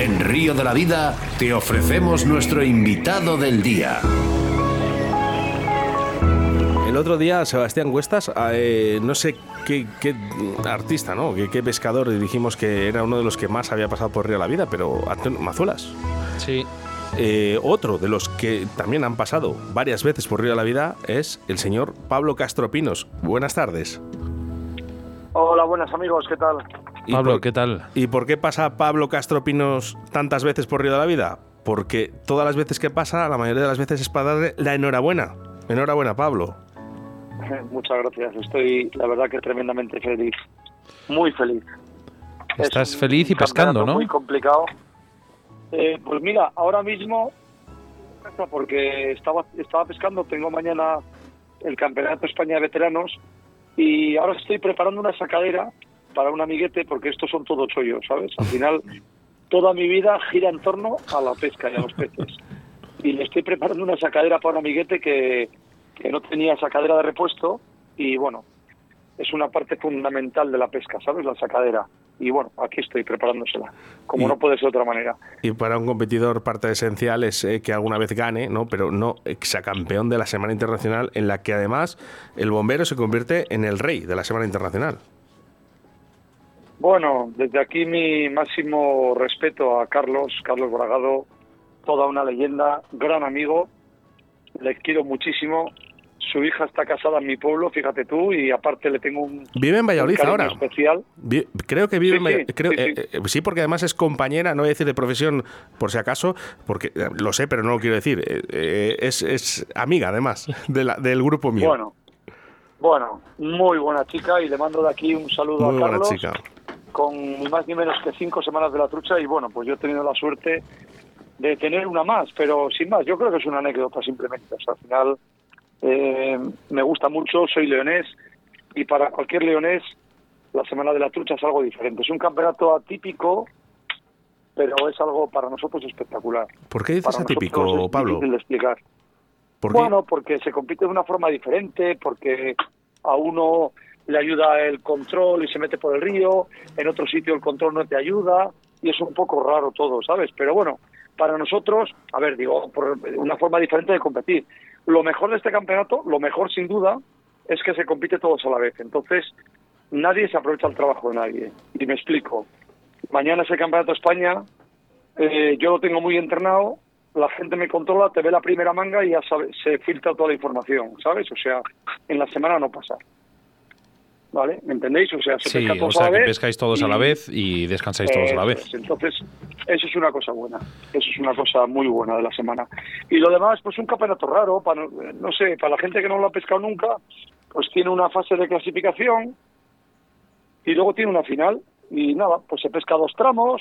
En Río de la Vida te ofrecemos nuestro invitado del día. El otro día Sebastián Cuestas, eh, no sé qué, artista, ¿no? Qué, pescador dijimos que era uno de los que más había pasado por Río de la Vida, pero Antonio Mazuelas. Sí. Eh, otro de los que también han pasado varias veces por Río de la Vida es el señor Pablo Castropinos. Buenas tardes. Hola, buenas amigos, ¿qué tal? Pablo, ¿qué tal? ¿Y por qué pasa Pablo Castro Pinos tantas veces por Río de la Vida? Porque todas las veces que pasa, la mayoría de las veces es para darle la enhorabuena. Enhorabuena, Pablo. Muchas gracias. Estoy, la verdad, que tremendamente feliz. Muy feliz. Estás feliz y pescando, ¿no? Muy complicado. Eh, pues mira, ahora mismo, porque estaba, estaba pescando, tengo mañana el Campeonato España de Veteranos y ahora estoy preparando una sacadera para un amiguete porque estos son todos chollos, ¿sabes? Al final, toda mi vida gira en torno a la pesca y a los peces. Y le estoy preparando una sacadera para un amiguete que, que no tenía sacadera de repuesto y bueno, es una parte fundamental de la pesca, ¿sabes? La sacadera. Y bueno, aquí estoy preparándosela, como no puede ser de otra manera. Y para un competidor parte esencial es eh, que alguna vez gane, ¿no? Pero no exacampeón de la Semana Internacional, en la que además el bombero se convierte en el rey de la Semana Internacional. Bueno, desde aquí mi máximo respeto a Carlos, Carlos Bragado, toda una leyenda, gran amigo, le quiero muchísimo. Su hija está casada en mi pueblo, fíjate tú, y aparte le tengo un. Vive en Valladolid ahora. Especial. creo que vive en Valladolid. Eh, eh, sí, porque además es compañera, no voy a decir de profesión por si acaso, porque eh, lo sé, pero no lo quiero decir. es, es amiga, además, de la, del grupo mío. Bueno, bueno, muy buena chica y le mando de aquí un saludo a Carlos. Buena chica con ni más ni menos que cinco semanas de la trucha y bueno, pues yo he tenido la suerte de tener una más, pero sin más, yo creo que es una anécdota simplemente. O sea, al final eh, me gusta mucho, soy leonés y para cualquier leonés la semana de la trucha es algo diferente. Es un campeonato atípico, pero es algo para nosotros espectacular. ¿Por qué dices atípico, Pablo? Difícil de explicar. bueno, porque se compite de una forma diferente, porque a uno le ayuda el control y se mete por el río, en otro sitio el control no te ayuda y es un poco raro todo, ¿sabes? Pero bueno, para nosotros, a ver, digo, por una forma diferente de competir. Lo mejor de este campeonato, lo mejor sin duda, es que se compite todos a la vez. Entonces, nadie se aprovecha el trabajo de nadie. Y me explico. Mañana es el Campeonato de España, eh, yo lo tengo muy entrenado, la gente me controla, te ve la primera manga y ya se filtra toda la información, ¿sabes? O sea, en la semana no pasa. ¿Vale? ¿Me entendéis? O sea, se sí, o sea, que pescáis todos a la vez y descansáis todos a la vez. Entonces, eso es una cosa buena, eso es una cosa muy buena de la semana. Y lo demás, pues un campeonato raro, para, no sé, para la gente que no lo ha pescado nunca, pues tiene una fase de clasificación y luego tiene una final y nada, pues se pesca dos tramos.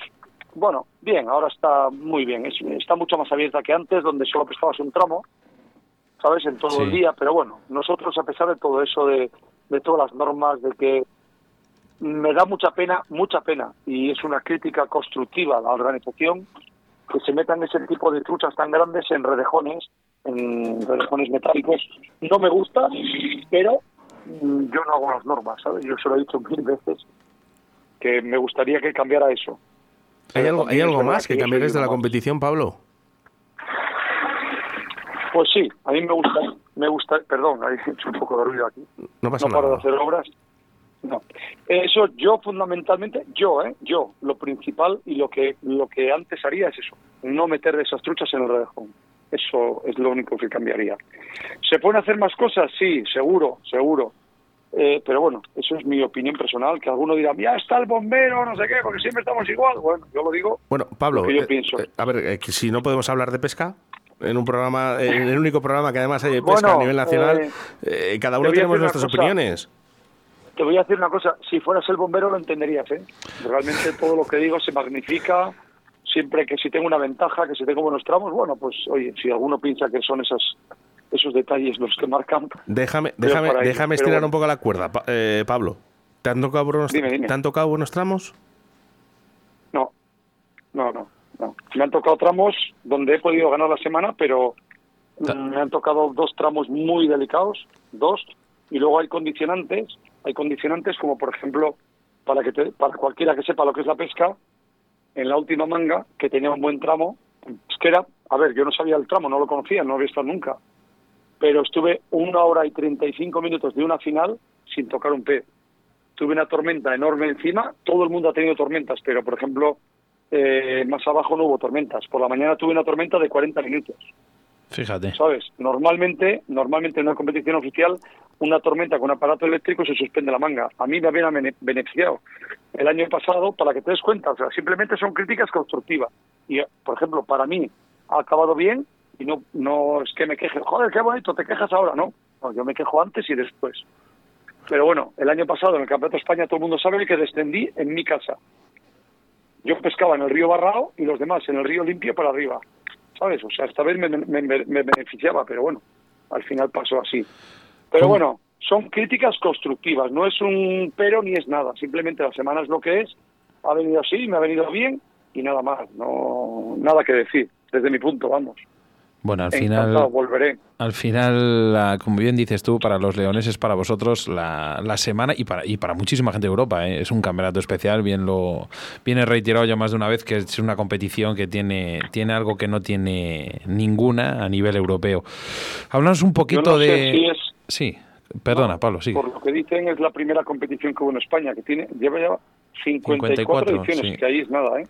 Bueno, bien, ahora está muy bien, está mucho más abierta que antes, donde solo pescabas un tramo, ¿sabes? En todo el día, pero bueno, nosotros a pesar de todo eso de de todas las normas, de que me da mucha pena, mucha pena, y es una crítica constructiva a la organización, que se metan ese tipo de truchas tan grandes en redejones, en redejones metálicos. No me gusta, pero mm, yo no hago las normas, ¿sabes? Yo se lo he dicho mil veces, que me gustaría que cambiara eso. ¿Hay algo, ¿hay algo más que, cambiares de la competición, Pablo? Pues sí, a mí me gusta, me gusta, perdón, hay un poco de ruido aquí. No pasa no paro de hacer obras. no. Eso yo fundamentalmente, yo, ¿eh? Yo, lo principal y lo que, lo que antes haría es eso, no meter esas truchas en el redejón. Eso es lo único que cambiaría. ¿Se pueden hacer más cosas? Sí, seguro, seguro. Eh, pero bueno, eso es mi opinión personal, que alguno dirá, ya está el bombero, no sé qué, porque siempre estamos igual. Bueno, yo lo digo. Bueno, Pablo, yo pienso. a ver, si no podemos hablar de pesca, en un programa, en el único programa que además hay de pesca a nivel nacional, eh, cada uno tenemos nuestras opiniones. Te voy a decir una cosa, si fueras el bombero lo entenderías, ¿eh? Realmente todo lo que digo se magnifica, siempre que si tengo una ventaja, que si tengo buenos tramos, bueno, pues oye, si alguno piensa que son esas esos detalles los que marcan. Déjame, déjame, déjame estirar un poco la cuerda, eh, Pablo. ¿Te han, tocado buenos, ¿Te han tocado buenos tramos? No, no, no, no. Me han tocado tramos donde he podido ganar la semana, pero me han tocado dos tramos muy delicados, dos, y luego hay condicionantes hay condicionantes como, por ejemplo, para, que para cualquiera que sepa lo que es la pesca, en la última manga, que tenía un buen tramo, es que era, a ver, yo no sabía el tramo, no lo conocía, no había estado nunca, pero estuve una hora y 35 minutos de una final sin tocar un pez. Tuve una tormenta enorme encima, todo el mundo ha tenido tormentas, pero por ejemplo, eh, más abajo no hubo tormentas. Por la mañana tuve una tormenta de 40 minutos. Fíjate. ¿Sabes? Normalmente, normalmente en una competición oficial, una tormenta con aparato eléctrico se suspende la manga. A mí me había beneficiado el año pasado, para que te des cuenta, o sea, simplemente son críticas constructivas. Y, por ejemplo, para mí ha acabado bien y no, no es que me queje, joder, qué bonito, te quejas ahora, no. no yo me quejo antes y después. Pero bueno, el año pasado en el Campeonato de España todo el mundo sabe que descendí en mi casa. Yo pescaba en el río Barrao y los demás en el río Limpio para arriba. ¿sabes? O sea, esta vez me, beneficiaba, pero bueno, al final pasó así. Pero bueno, son críticas constructivas, no es un pero ni es nada, simplemente la semana es lo que es, ha venido así, me ha venido bien y nada más, no nada que decir, desde mi punto, vamos. Bueno, al final, al final, como bien dices tú, para los leoneses, para vosotros, la, la semana y para, y para muchísima gente de Europa, ¿eh? es un campeonato especial, bien lo viene reiterado ya más de una vez que es una competición que tiene, tiene algo que no tiene ninguna a nivel europeo. Hablamos un poquito de... Sí, perdona, Pablo, sí. Por lo que dicen, es la primera competición que hubo en España, que tiene lleva ya 54, ediciones, que ahí es nada, ¿eh?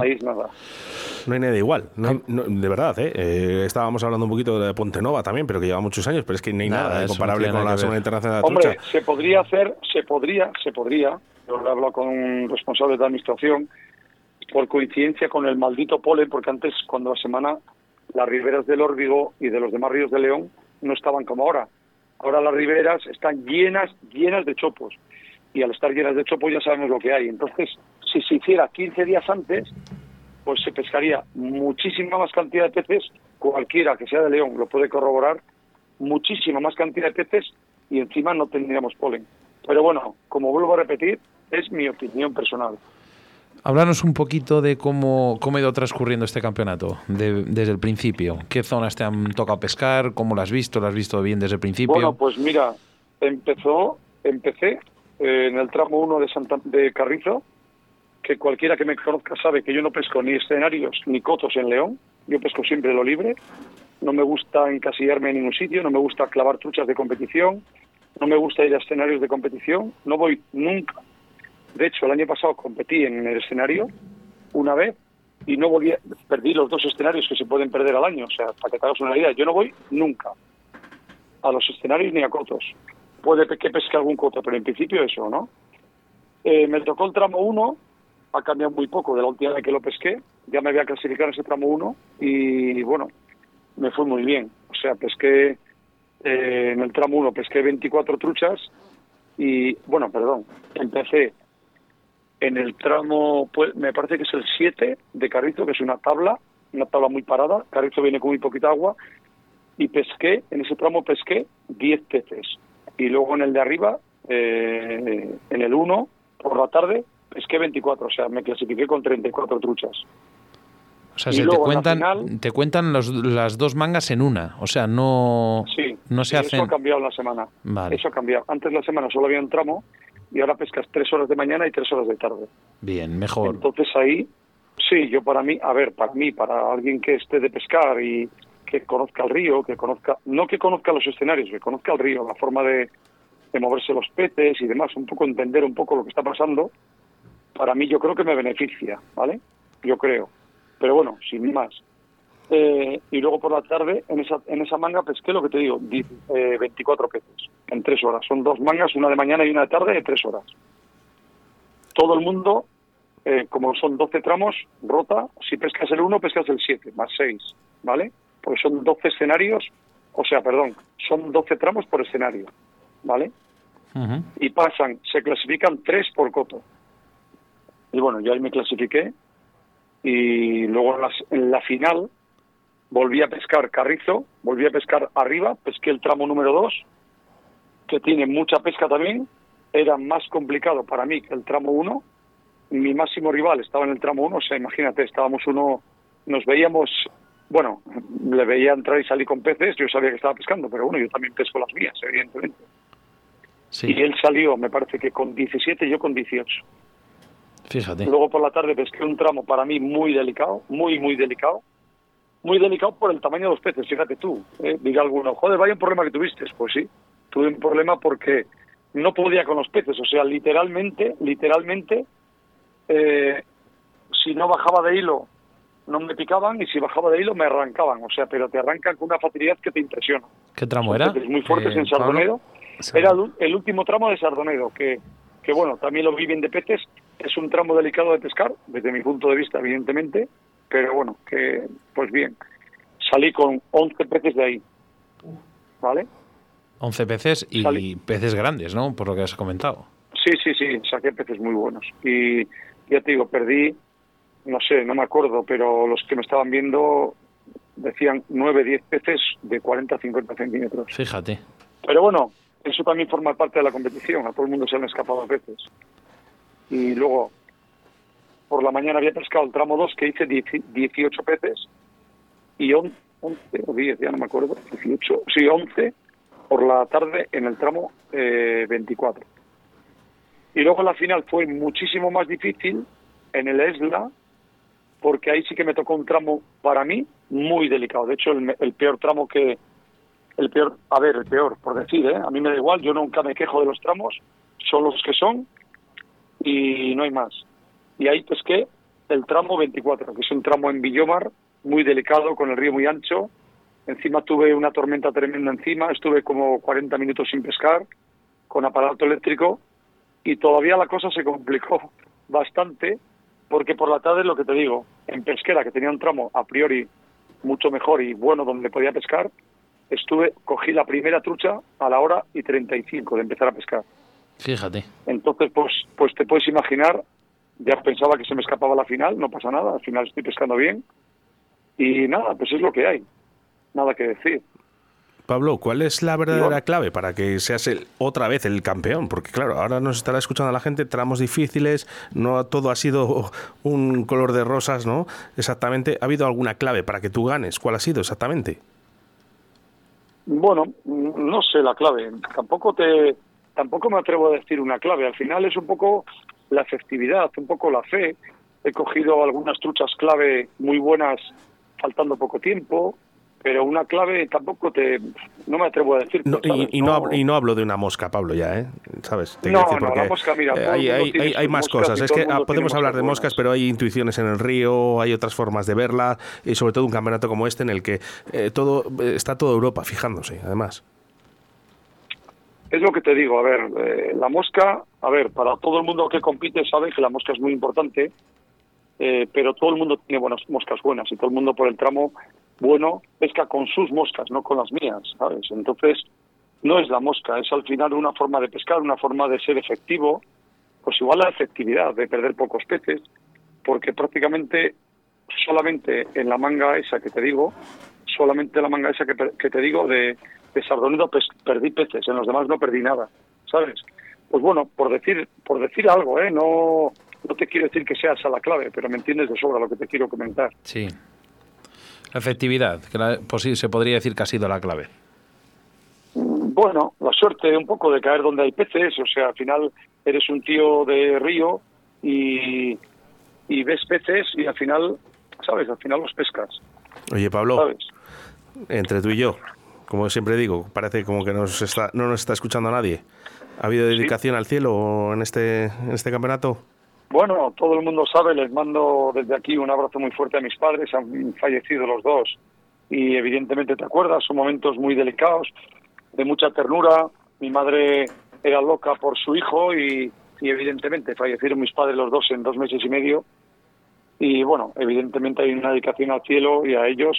Ahí es nada. No hay nada igual, de verdad, ¿eh? ¿eh? Estábamos hablando un poquito de Ponte Nova también, pero que lleva muchos años, pero es que no hay nada, comparable con la Semana Internacional de Hombre, se podría hacer, se podría, se podría, yo he hablado con responsables de administración, por coincidencia con el maldito polen, porque antes, cuando la semana, las riberas del Órbigo y de los demás ríos de León no estaban como ahora. Ahora las riberas están llenas, llenas de chopos y al estar llenas de chopo ya sabemos lo que hay. Entonces, si se hiciera 15 días antes, pues se pescaría muchísima más cantidad de peces, cualquiera que sea de León lo puede corroborar, muchísima más cantidad de peces y encima no tendríamos polen. Pero bueno, como vuelvo a repetir, es mi opinión personal. Háblanos un poquito de cómo, cómo ha ido transcurriendo este campeonato desde el principio. ¿Qué zonas te han tocado pescar? ¿Cómo lo has visto? ¿Lo has visto bien desde el principio? Bueno, pues mira, empezó, empecé en el tramo 1 de, de Carrizo, que cualquiera que me conozca sabe que yo no pesco ni escenarios ni cotos en León, yo pesco siempre lo libre, no me gusta encasillarme en ningún sitio, no me gusta clavar truchas de competición, no me gusta ir a escenarios de competición, no voy nunca. De hecho, el año pasado competí en el escenario una vez y no volví, perdí los dos escenarios que se pueden perder al año, o sea, para que te hagas una idea, yo no voy nunca a los escenarios ni a cotos puede que pesque algún coto, pero en principio eso, ¿no? Eh, me tocó el tramo 1, ha cambiado muy poco de la última vez que lo pesqué, ya me había clasificado en ese tramo 1 y bueno, me fue muy bien. O sea, pesqué eh, en el tramo 1, pesqué 24 truchas y, bueno, perdón, empecé en el tramo, pues, me parece que es el 7 de Carrizo, que es una tabla, una tabla muy parada, Carrizo viene con muy poquita agua, y pesqué, en ese tramo pesqué 10 peces y luego en el de arriba, eh, en el 1, por la tarde, es que 24, o sea, me clasifiqué con 34 truchas. O sea, se te cuentan, te cuentan las dos mangas en una, o sea, no, sí, no se hacen... Eso ha cambiado la semana. Eso ha cambiado. Antes la semana solo había un tramo y ahora pescas tres horas de mañana y tres horas de tarde. Bien, mejor. Entonces ahí, sí, yo para mí, a ver, para mí, para alguien que esté de pescar y, que conozca el río, que conozca, no que conozca los escenarios, que conozca el río, la forma de, de moverse los peces y demás, un poco entender un poco lo que está pasando, para mí yo creo que me beneficia, ¿vale? Yo creo. Pero bueno, sin más. Eh, y luego por la tarde, en esa, en esa manga pesqué lo que te digo, 24 peces en tres horas. Son dos mangas, una de mañana y una de tarde, de tres horas. Todo el mundo, eh, como son 12 tramos, rota. Si pescas el 1, pescas el 7, más 6, ¿vale? Porque son 12 escenarios, o sea, perdón, son 12 tramos por escenario, ¿vale? Y pasan, se clasifican 3 por coto. Y bueno, yo ahí me clasifiqué. Y luego en la final volví a pescar carrizo, volví a pescar arriba, pesqué el tramo número 2 que tiene mucha pesca también, era más complicado para mí que el tramo 1. Mi máximo rival estaba en el tramo 1, o sea, imagínate, estábamos uno, nos veíamos, bueno, le veía entrar y salir con peces, yo sabía que estaba pescando, pero bueno, yo también pesco las mías, evidentemente. Y él salió, me parece que con 17 y yo con 18. Fíjate. Luego por la tarde pesqué un tramo para mí muy delicado, muy, muy delicado. Muy delicado por el tamaño de los peces, fíjate tú. Eh, diga alguno, joder, vaya un problema que tuviste. Pues sí, tuve un problema porque no podía con los peces, o sea, literalmente, literalmente, eh, si no bajaba de hilo no me picaban y si bajaba de hilo me arrancaban, o sea, pero te arrancan con una facilidad que te impresiona. ¿Qué tramo era? Muy fuertes en eh, Sardonedo. Era el, último tramo de Sardonedo, que, que bueno, también lo vi bien de peces, es un tramo delicado de pescar, desde mi punto de vista, evidentemente, pero bueno, que pues bien, salí con 11 peces de ahí, ¿vale? 11 peces y peces grandes, ¿no? Por lo que has comentado. Sí, sí, sí, saqué peces muy buenos. Y ya te digo, perdí, no sé, no me acuerdo, pero los que me estaban viendo decían 9, 10 peces de 40 50 centímetros. Fíjate. Pero bueno, eso también forma parte de la competición, a todo el mundo se han escapado peces. Y luego, por la mañana había pescado el tramo 2 que hice 18 peces y 11 o 10, ya no me acuerdo, 18, sí, 11 por la tarde en el tramo 24. Eh, y luego la final fue muchísimo más difícil en el ESLA, porque ahí sí que me tocó un tramo para mí muy delicado. De hecho, el, peor tramo que. El peor, a ver, el peor, por decir, ¿eh? a mí me da igual, yo nunca me quejo de los tramos, son los que son y no hay más. Y ahí pues que el tramo 24, que es un tramo en Villomar, muy delicado, con el río muy ancho, Encima tuve una tormenta tremenda encima, estuve como 40 minutos sin pescar, con aparato eléctrico, y todavía la cosa se complicó bastante, porque por la tarde, lo que te digo, en pesquera, que tenía un tramo a priori mucho mejor y bueno donde podía pescar, estuve, cogí la primera trucha a la hora y 35 de empezar a pescar. Fíjate. Entonces, pues, pues te puedes imaginar, ya pensaba que se me escapaba la final, no pasa nada, al final estoy pescando bien. Y nada, pues es lo que hay nada que decir. Pablo, ¿cuál es la verdadera clave para que seas el, otra vez el campeón? Porque claro, ahora nos estará escuchando la gente, tramos difíciles, no todo ha sido un color de rosas, ¿no? Exactamente, ¿ha habido alguna clave para que tú ganes? ¿Cuál ha sido exactamente? Bueno, no sé la clave. Tampoco te, tampoco me atrevo a decir una clave. Al final es un poco la efectividad, un poco la fe. He cogido algunas truchas clave muy buenas faltando poco tiempo pero una clave tampoco te no me atrevo a decir y, no, y, no, hablo de una mosca Pablo ya eh sabes no, no la mosca mira eh, hay, hay, hay, más cosas. es que ah, podemos hablar de moscas pero hay intuiciones en el río hay otras formas de verla y sobre todo un campeonato como este en el que eh, todo está toda Europa fijándose además. Es lo que te digo a ver eh, la mosca a ver para todo el mundo que compite sabe que la mosca es muy importante pero todo el mundo tiene buenas moscas buenas y todo el mundo por el tramo bueno pesca con sus moscas, no con las mías, ¿sabes? Entonces, no es la mosca, es al final una forma de pescar, una forma de ser efectivo, pues igual la efectividad de perder pocos peces, porque prácticamente solamente en la manga esa que te digo, solamente la manga esa que, te digo de, de Sardonido perdí peces, en los demás no perdí nada, ¿sabes? Pues bueno, por decir, por decir algo, ¿eh? No, no te quiero decir que sea esa la clave, pero me entiendes de sobra lo que te quiero comentar. Sí, efectividad, que pues sí, se podría decir que ha sido la clave. Bueno, la suerte un poco de caer donde hay peces, o sea, al final eres un tío de río y, y ves peces y al final, ¿sabes? Al final los pescas. Oye, Pablo, entre tú y yo, como siempre digo, parece como que nos está, no nos está escuchando nadie. ¿Ha habido dedicación al cielo en este, en este campeonato? Bueno, todo el mundo sabe, les mando desde aquí un abrazo muy fuerte a mis padres, han fallecido los dos. Y evidentemente te acuerdas, son momentos muy delicados, de mucha ternura, mi madre era loca por su hijo y, evidentemente fallecieron mis padres los dos en dos meses y medio. Y bueno, evidentemente hay una dedicación al cielo y a ellos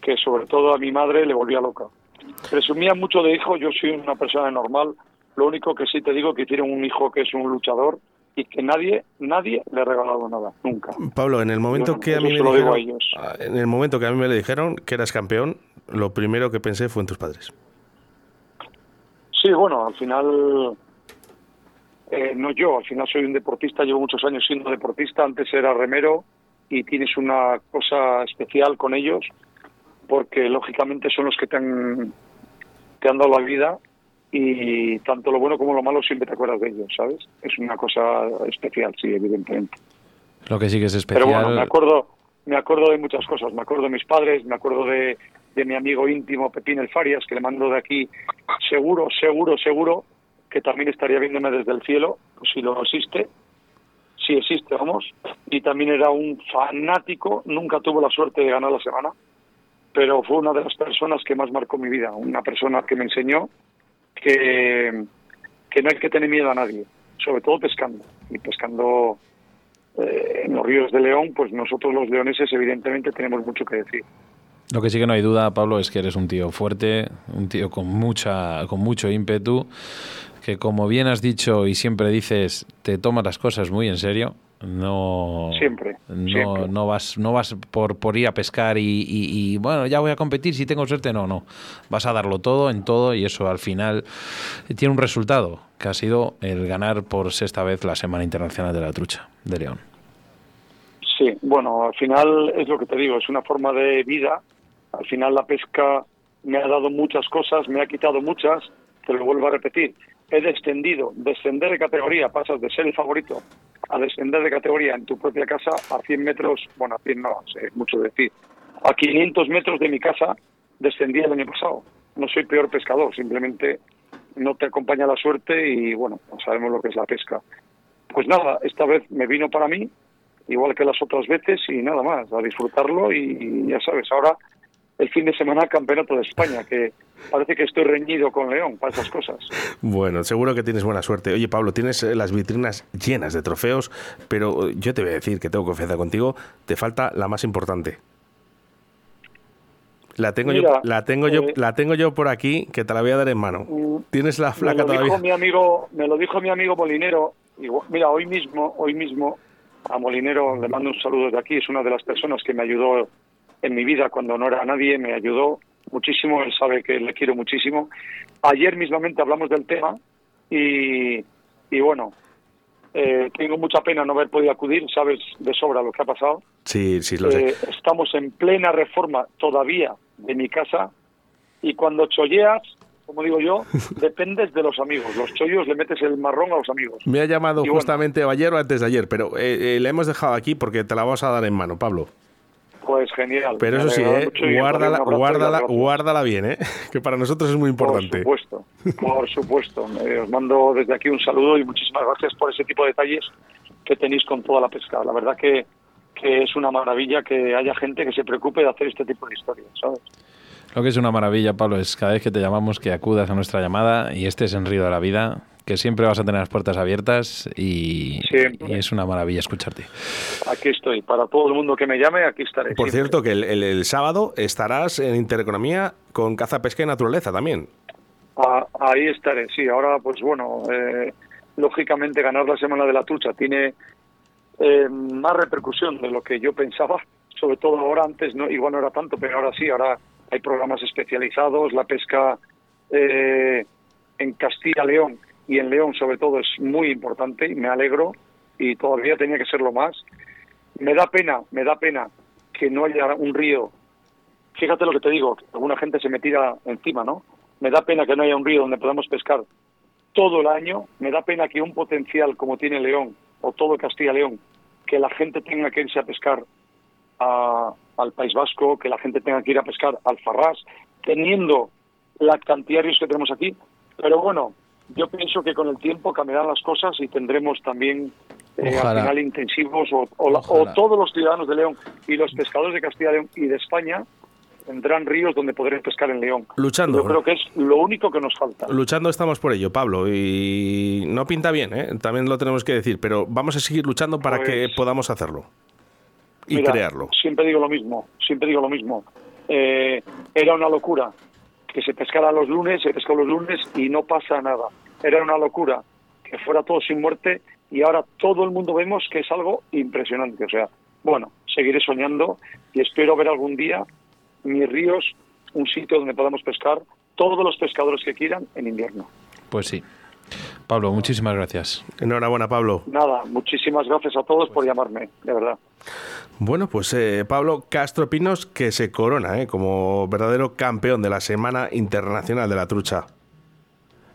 que sobre todo a mi madre le volvía loca. Presumía mucho de hijo, yo soy una persona normal, lo único que sí te digo que tiene un hijo que es un luchador y que nadie nadie le ha regalado nada nunca. Pablo, en el momento que a mí me dijeron, ah, en el momento que a mí me le dijeron que eras campeón, lo primero que pensé fue en tus padres. Sí, bueno, al final eh, no yo, al final soy un deportista, llevo muchos años siendo deportista, antes era remero y tienes una cosa especial con ellos porque lógicamente son los que te han, te han dado la vida y tanto lo bueno como lo malo siempre te acuerdas de ellos, ¿sabes? Es una cosa especial, sí, evidentemente. Lo que sí que es especial. Pero bueno, me acuerdo, me acuerdo de muchas cosas. Me acuerdo de mis padres, me acuerdo de, de mi amigo íntimo Pepín El Farias, que le mando de aquí, seguro, seguro, seguro, que también estaría viéndome desde el cielo, si lo existe, si existe, vamos. Y también era un fanático, nunca tuvo la suerte de ganar la semana, pero fue una de las personas que más marcó mi vida, una persona que me enseñó que, que no hay que tener miedo a nadie, sobre todo pescando. Y pescando eh, en los ríos de León, pues nosotros los leoneses evidentemente tenemos mucho que decir. Lo que sí que no hay duda, Pablo, es que eres un tío fuerte, un tío con mucha, con mucho ímpetu, que como bien has dicho y siempre dices, te tomas las cosas muy en serio no, siempre, no, no vas, no vas por, por ir a pescar y, bueno, ya voy a competir si tengo suerte. No, no. Vas a darlo todo en todo y eso al final tiene un resultado que ha sido el ganar por sexta vez la Semana Internacional de la Trucha de León. Sí, bueno, al final es lo que te digo, es una forma de vida. Al final la pesca me ha dado muchas cosas, me ha quitado muchas, te lo vuelvo a repetir. He descendido, descender de categoría, pasas de ser el favorito a descender de categoría en tu propia casa a 100 metros, bueno, a 100 no, es mucho decir, a 500 metros de mi casa descendí el año pasado. No soy peor pescador, simplemente no te acompaña la suerte y bueno, no sabemos lo que es la pesca. Pues nada, esta vez me vino para mí, igual que las otras veces, y nada más, a disfrutarlo y ya sabes, ahora el fin de semana campeonato de España, que parece que estoy reñido con León para esas cosas. Bueno, seguro que tienes buena suerte. Oye, Pablo, tienes eh, las vitrinas llenas de trofeos, pero eh, yo te voy a decir que tengo confianza contigo, te falta la más importante. La tengo yo, la tengo yo, eh, la tengo yo por aquí, que te la voy a dar en mano. Mm, tienes la flaca me lo Dijo mi amigo, me lo dijo mi amigo Molinero. mira, hoy mismo, hoy mismo a Molinero le mando un saludo desde aquí. Es una de las personas que me ayudó en mi vida cuando no era nadie, me ayudó muchísimo, él sabe que le quiero muchísimo. Ayer mismamente hablamos del tema y, y bueno, eh, tengo mucha pena no haber podido acudir, sabes de sobra lo que ha pasado. Sí, sí, lo sé. Eh, estamos en plena reforma todavía de mi casa y cuando cholleas, como digo yo, dependes de los amigos. Los chollos le metes el marrón a los amigos. Me ha llamado justamente ayer o antes de ayer, pero eh, le hemos dejado aquí porque te la vamos a dar en mano, Pablo. Pues genial. Pero eso sí, ¿eh? guárdala, guárdala, guárdala bien, ¿eh? que para nosotros es muy importante. Por supuesto, por supuesto. os mando desde aquí un saludo y muchísimas gracias por ese tipo de detalles que tenéis con toda la pesca. La verdad que, que es una maravilla que haya gente que se preocupe de hacer este tipo de historias, ¿sabes? Lo que es una maravilla, Pablo, es cada vez que te llamamos que acudas a nuestra llamada y estés en Río de la Vida, que siempre vas a tener las puertas abiertas y, es una maravilla escucharte. Aquí estoy, para todo el mundo que me llame, aquí estaré. Por cierto, que el, sábado estarás en Intereconomía con caza, pesca y naturaleza también. Ah, ahí estaré, sí. Ahora, pues bueno, eh, lógicamente ganar la Semana de la Trucha tiene eh, más repercusión de lo que yo pensaba, sobre todo ahora antes, no igual no era tanto, pero ahora sí, ahora hay programas especializados, la pesca eh, en Castilla-León y en León sobre todo es muy importante y me alegro y todavía tenía que serlo más. Me da pena, me da pena que no haya un río. Fíjate lo que te digo, alguna gente se me tira encima, ¿no? Me da pena que no haya un río donde podamos pescar todo el año. Me da pena que un potencial como tiene León o todo Castilla-León, que la gente tenga que irse a pescar al País Vasco, que la gente tenga que ir a pescar al Farrás, teniendo la cantidad de ríos que tenemos aquí. Pero bueno, yo pienso que con el tiempo cambiarán las cosas y tendremos también eh, al final intensivos o, todos los ciudadanos de León y los pescadores de Castilla y León y de España tendrán ríos donde podrán pescar en León. Luchando. Yo creo que es lo único que nos falta. Luchando estamos por ello, Pablo, y no pinta bien, ¿eh? también lo tenemos que decir, pero vamos a seguir luchando para que pues podamos hacerlo y crearlo. Siempre digo lo mismo, siempre digo lo mismo. Eh, era una locura que se pescara los lunes, se pescó los lunes y no pasa nada. Era una locura que fuera todo sin muerte y ahora todo el mundo vemos que es algo impresionante. O sea, bueno, seguiré soñando y espero ver algún día mis ríos, un sitio donde podamos pescar todos los pescadores que quieran en invierno. Pues sí. Pablo, muchísimas gracias. Enhorabuena, Pablo. Nada, muchísimas gracias a todos por llamarme, de verdad. Bueno, pues eh, Pablo Castro Pinos que se corona eh, como verdadero campeón de la Semana Internacional de la Trucha.